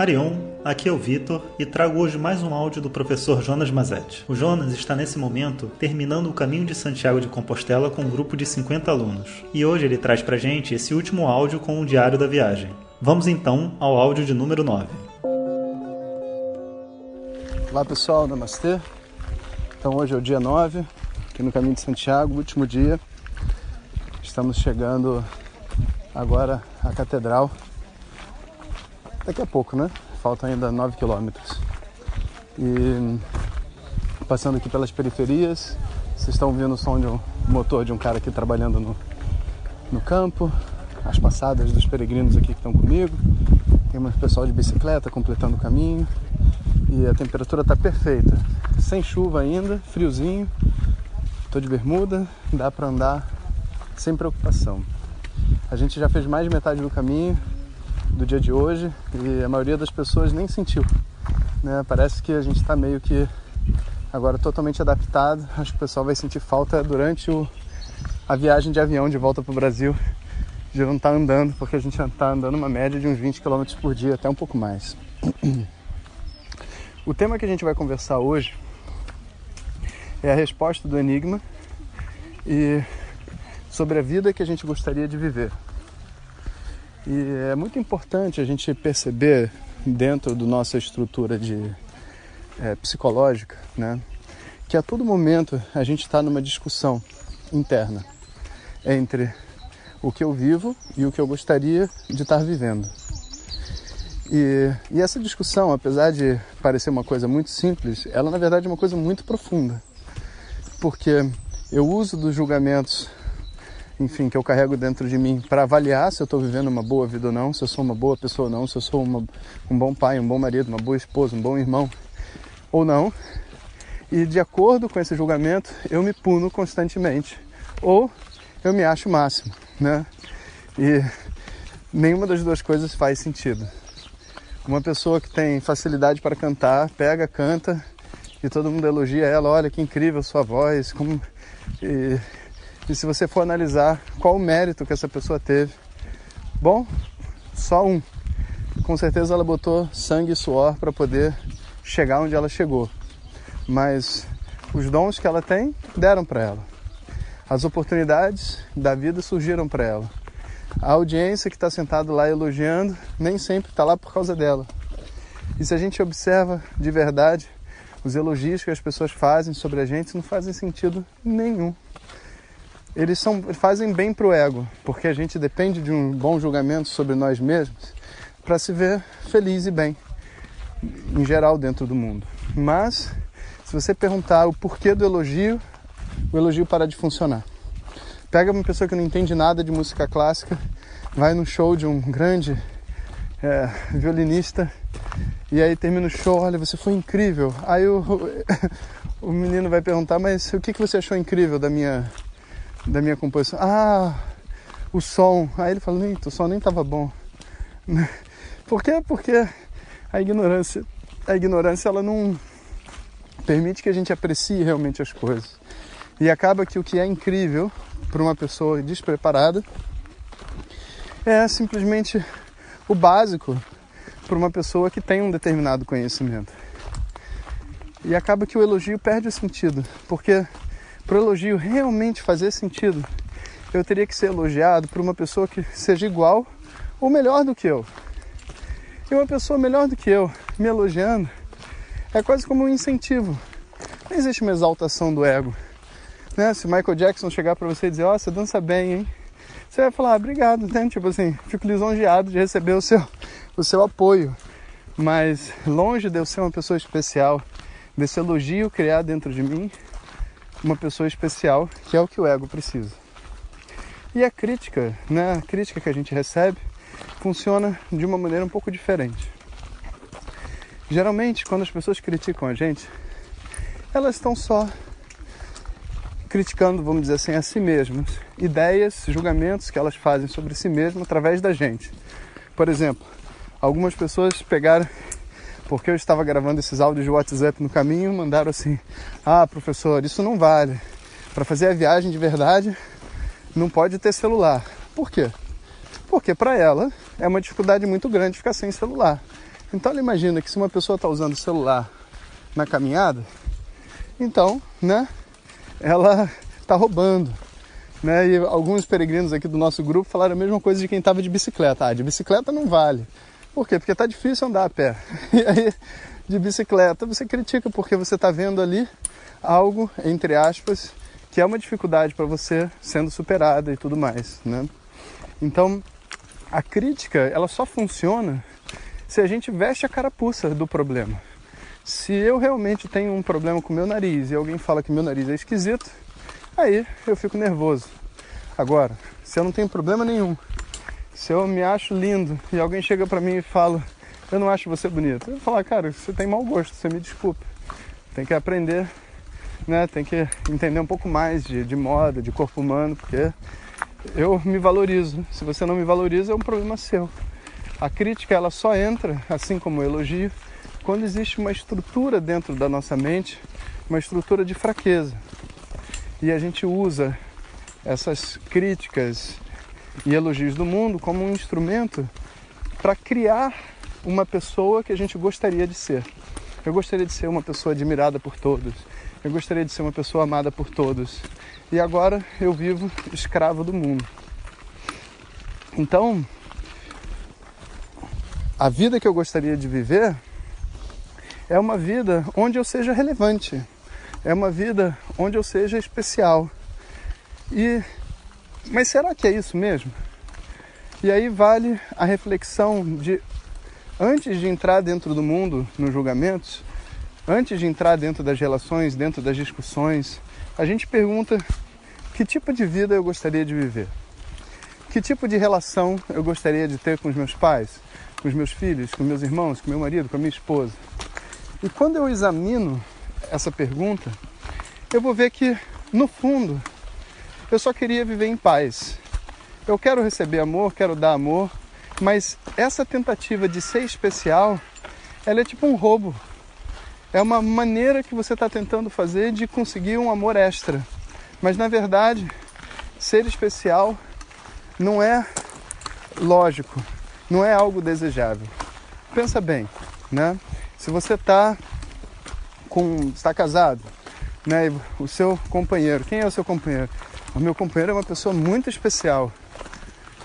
Harion, aqui é o Vitor e trago hoje mais um áudio do professor Jonas Mazetti. O Jonas está nesse momento terminando o caminho de Santiago de Compostela com um grupo de 50 alunos. E hoje ele traz pra gente esse último áudio com o diário da viagem. Vamos então ao áudio de número 9. Olá pessoal, namastê. Então hoje é o dia 9, aqui no caminho de Santiago, último dia. Estamos chegando agora à catedral daqui a pouco, né? Faltam ainda 9 quilômetros. E passando aqui pelas periferias, vocês estão ouvindo o som de um motor de um cara aqui trabalhando no, no campo, as passadas dos peregrinos aqui que estão comigo. Tem um pessoal de bicicleta completando o caminho. E a temperatura está perfeita. Sem chuva ainda, friozinho. Tô de bermuda, dá para andar sem preocupação. A gente já fez mais de metade do caminho, do dia de hoje e a maioria das pessoas nem sentiu. Né? Parece que a gente está meio que agora totalmente adaptado. Acho que o pessoal vai sentir falta durante o, a viagem de avião de volta para o Brasil de não estar tá andando, porque a gente está andando uma média de uns 20 km por dia, até um pouco mais. O tema que a gente vai conversar hoje é a resposta do enigma e sobre a vida que a gente gostaria de viver. E é muito importante a gente perceber dentro da nossa estrutura de é, psicológica, né, que a todo momento a gente está numa discussão interna entre o que eu vivo e o que eu gostaria de estar vivendo. E, e essa discussão, apesar de parecer uma coisa muito simples, ela na verdade é uma coisa muito profunda, porque eu uso dos julgamentos enfim, que eu carrego dentro de mim para avaliar se eu estou vivendo uma boa vida ou não, se eu sou uma boa pessoa ou não, se eu sou uma, um bom pai, um bom marido, uma boa esposa, um bom irmão ou não. E de acordo com esse julgamento, eu me puno constantemente ou eu me acho o máximo, né? E nenhuma das duas coisas faz sentido. Uma pessoa que tem facilidade para cantar, pega, canta e todo mundo elogia ela, olha que incrível sua voz, como e e se você for analisar qual o mérito que essa pessoa teve, bom, só um. Com certeza ela botou sangue e suor para poder chegar onde ela chegou. Mas os dons que ela tem deram para ela. As oportunidades da vida surgiram para ela. A audiência que está sentado lá elogiando nem sempre está lá por causa dela. E se a gente observa de verdade, os elogios que as pessoas fazem sobre a gente não fazem sentido nenhum eles são, fazem bem para o ego, porque a gente depende de um bom julgamento sobre nós mesmos para se ver feliz e bem, em geral, dentro do mundo. Mas, se você perguntar o porquê do elogio, o elogio para de funcionar. Pega uma pessoa que não entende nada de música clássica, vai no show de um grande é, violinista e aí termina o show, olha, você foi incrível. Aí o, o menino vai perguntar, mas o que, que você achou incrível da minha da minha composição. Ah, o som. Aí ele falou, o som nem estava bom. Por quê? Porque a ignorância, a ignorância ela não permite que a gente aprecie realmente as coisas. E acaba que o que é incrível para uma pessoa despreparada é simplesmente o básico para uma pessoa que tem um determinado conhecimento. E acaba que o elogio perde o sentido, porque para o elogio realmente fazer sentido, eu teria que ser elogiado por uma pessoa que seja igual ou melhor do que eu. E uma pessoa melhor do que eu me elogiando é quase como um incentivo. Não existe uma exaltação do ego. Né? Se Michael Jackson chegar para você e dizer, ó, oh, você dança bem, hein? Você vai falar, ah, obrigado, né? Tipo assim, fico lisonjeado de receber o seu, o seu apoio. Mas longe de eu ser uma pessoa especial, desse elogio criado dentro de mim, uma pessoa especial, que é o que o ego precisa. E a crítica, né, a crítica que a gente recebe, funciona de uma maneira um pouco diferente. Geralmente, quando as pessoas criticam a gente, elas estão só criticando, vamos dizer assim, a si mesmas, ideias, julgamentos que elas fazem sobre si mesmas através da gente. Por exemplo, algumas pessoas pegaram porque eu estava gravando esses áudios de WhatsApp no caminho, mandaram assim: "Ah, professor, isso não vale. Para fazer a viagem de verdade, não pode ter celular". Por quê? Porque para ela é uma dificuldade muito grande ficar sem celular. Então ela imagina que se uma pessoa está usando o celular na caminhada, então, né, ela está roubando. Né? E alguns peregrinos aqui do nosso grupo falaram a mesma coisa de quem estava de bicicleta. Ah, de bicicleta não vale. Por quê? Porque está difícil andar a pé. E aí, de bicicleta, você critica porque você está vendo ali algo, entre aspas, que é uma dificuldade para você sendo superada e tudo mais, né? Então, a crítica, ela só funciona se a gente veste a carapuça do problema. Se eu realmente tenho um problema com meu nariz e alguém fala que meu nariz é esquisito, aí eu fico nervoso. Agora, se eu não tenho problema nenhum, se eu me acho lindo e alguém chega para mim e fala, eu não acho você bonito, eu vou falar, cara, você tem mau gosto, você me desculpe. Tem que aprender, né? Tem que entender um pouco mais de, de moda, de corpo humano, porque eu me valorizo. Se você não me valoriza, é um problema seu. A crítica ela só entra, assim como o elogio, quando existe uma estrutura dentro da nossa mente, uma estrutura de fraqueza. E a gente usa essas críticas e elogios do mundo como um instrumento para criar uma pessoa que a gente gostaria de ser. Eu gostaria de ser uma pessoa admirada por todos. Eu gostaria de ser uma pessoa amada por todos. E agora eu vivo escravo do mundo. Então, a vida que eu gostaria de viver é uma vida onde eu seja relevante, é uma vida onde eu seja especial. E mas será que é isso mesmo? E aí vale a reflexão de antes de entrar dentro do mundo nos julgamentos, antes de entrar dentro das relações, dentro das discussões, a gente pergunta que tipo de vida eu gostaria de viver? Que tipo de relação eu gostaria de ter com os meus pais, com os meus filhos, com meus irmãos, com meu marido, com a minha esposa? E quando eu examino essa pergunta, eu vou ver que, no fundo, eu só queria viver em paz. Eu quero receber amor, quero dar amor, mas essa tentativa de ser especial, ela é tipo um roubo. É uma maneira que você está tentando fazer de conseguir um amor extra. Mas na verdade, ser especial não é lógico, não é algo desejável. Pensa bem, né? Se você está com está casado, né? O seu companheiro, quem é o seu companheiro? O meu companheiro é uma pessoa muito especial.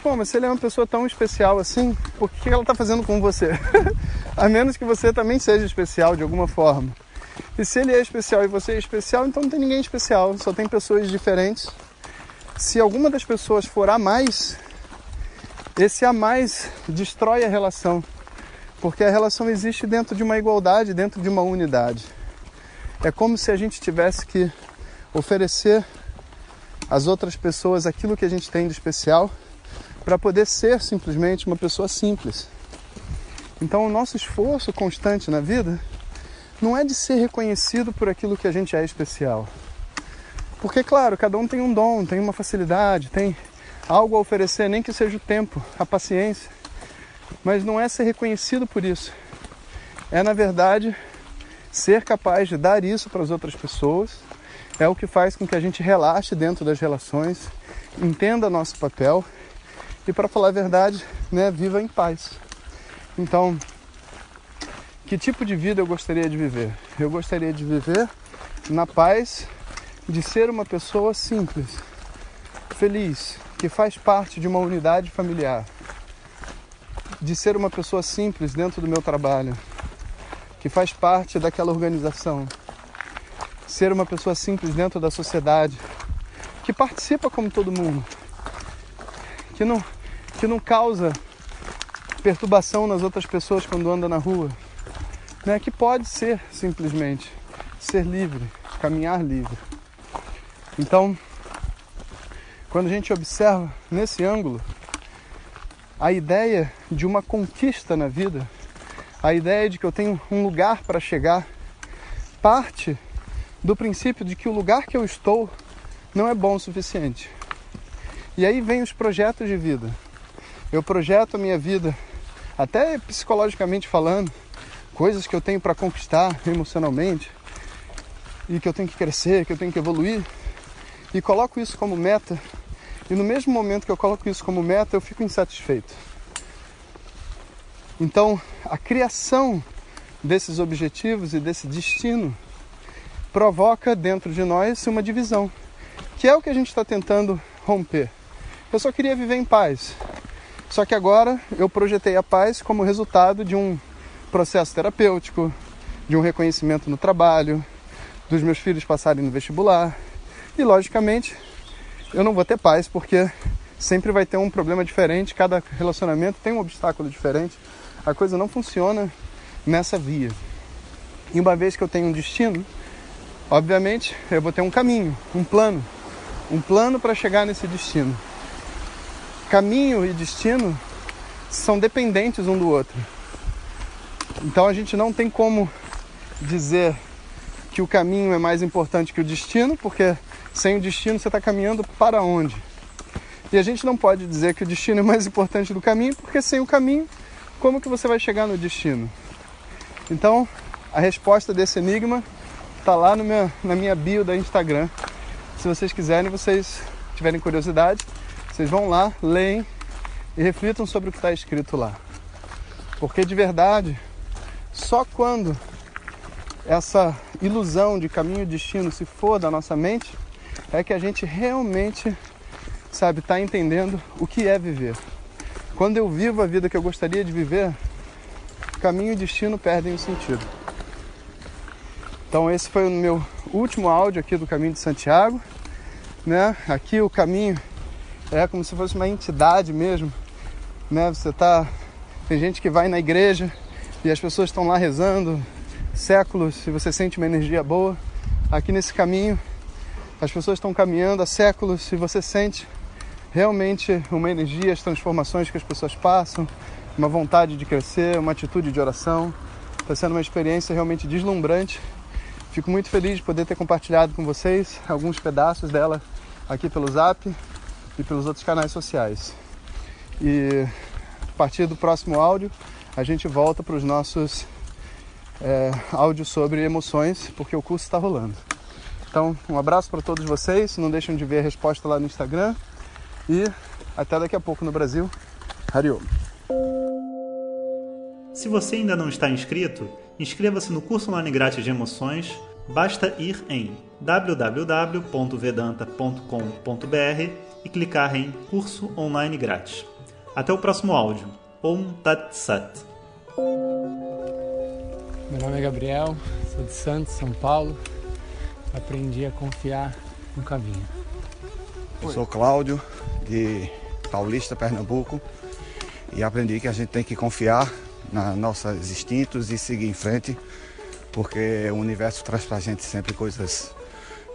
Pô, mas se ele é uma pessoa tão especial assim, por que ela está fazendo com você? A menos que você também seja especial de alguma forma. E se ele é especial e você é especial, então não tem ninguém especial, só tem pessoas diferentes. Se alguma das pessoas for a mais, esse a mais destrói a relação porque a relação existe dentro de uma igualdade, dentro de uma unidade. É como se a gente tivesse que oferecer às outras pessoas aquilo que a gente tem de especial para poder ser simplesmente uma pessoa simples. Então, o nosso esforço constante na vida não é de ser reconhecido por aquilo que a gente é especial. Porque, claro, cada um tem um dom, tem uma facilidade, tem algo a oferecer, nem que seja o tempo, a paciência mas não é ser reconhecido por isso. É, na verdade, ser capaz de dar isso para as outras pessoas é o que faz com que a gente relaxe dentro das relações, entenda nosso papel e, para falar a verdade, né, viva em paz. Então, que tipo de vida eu gostaria de viver? Eu gostaria de viver na paz de ser uma pessoa simples, feliz, que faz parte de uma unidade familiar de ser uma pessoa simples dentro do meu trabalho, que faz parte daquela organização, ser uma pessoa simples dentro da sociedade, que participa como todo mundo, que não, que não causa perturbação nas outras pessoas quando anda na rua, né? que pode ser simplesmente ser livre, caminhar livre. Então, quando a gente observa nesse ângulo, a ideia de uma conquista na vida, a ideia de que eu tenho um lugar para chegar, parte do princípio de que o lugar que eu estou não é bom o suficiente. E aí vem os projetos de vida. Eu projeto a minha vida, até psicologicamente falando, coisas que eu tenho para conquistar emocionalmente e que eu tenho que crescer, que eu tenho que evoluir, e coloco isso como meta e no mesmo momento que eu coloco isso como meta, eu fico insatisfeito. Então, a criação desses objetivos e desse destino provoca dentro de nós uma divisão, que é o que a gente está tentando romper. Eu só queria viver em paz. Só que agora eu projetei a paz como resultado de um processo terapêutico, de um reconhecimento no trabalho, dos meus filhos passarem no vestibular. E logicamente, eu não vou ter paz porque sempre vai ter um problema diferente, cada relacionamento tem um obstáculo diferente. A coisa não funciona nessa via. E uma vez que eu tenho um destino, obviamente eu vou ter um caminho, um plano, um plano para chegar nesse destino. Caminho e destino são dependentes um do outro. Então a gente não tem como dizer que o caminho é mais importante que o destino, porque sem o destino você está caminhando para onde? E a gente não pode dizer que o destino é mais importante do caminho, porque sem o caminho, como que você vai chegar no destino? Então, a resposta desse enigma está lá no meu, na minha bio da Instagram. Se vocês quiserem, vocês tiverem curiosidade, vocês vão lá, leem e reflitam sobre o que está escrito lá. Porque de verdade, só quando essa ilusão de caminho e destino se for da nossa mente, é que a gente realmente, sabe, está entendendo o que é viver. Quando eu vivo a vida que eu gostaria de viver, caminho e destino perdem o sentido. Então esse foi o meu último áudio aqui do Caminho de Santiago, né? Aqui o caminho é como se fosse uma entidade mesmo, né? Você tá tem gente que vai na igreja e as pessoas estão lá rezando, séculos e você sente uma energia boa. Aqui nesse caminho, as pessoas estão caminhando há séculos e você sente realmente uma energia, as transformações que as pessoas passam, uma vontade de crescer, uma atitude de oração. Está sendo uma experiência realmente deslumbrante. Fico muito feliz de poder ter compartilhado com vocês alguns pedaços dela aqui pelo Zap e pelos outros canais sociais. E a partir do próximo áudio, a gente volta para os nossos é, áudio sobre emoções, porque o curso está rolando. Então, um abraço para todos vocês. Não deixem de ver a resposta lá no Instagram. E até daqui a pouco no Brasil. Hariom. Se você ainda não está inscrito, inscreva-se no curso online grátis de emoções. Basta ir em www.vedanta.com.br e clicar em Curso Online Grátis. Até o próximo áudio. Om Tat Sat. Meu nome é Gabriel, sou de Santos, São Paulo. Aprendi a confiar no caminho. Eu sou Cláudio, de Paulista, Pernambuco, e aprendi que a gente tem que confiar nos nossos instintos e seguir em frente, porque o universo traz pra gente sempre coisas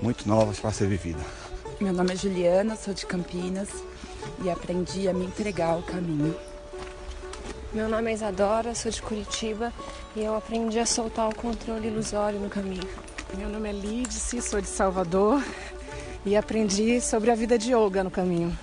muito novas para ser vivida. Meu nome é Juliana, sou de Campinas e aprendi a me entregar ao caminho. Meu nome é Isadora, sou de Curitiba e eu aprendi a soltar o controle ilusório no caminho. Meu nome é Lídice, sou de Salvador e aprendi sobre a vida de yoga no caminho.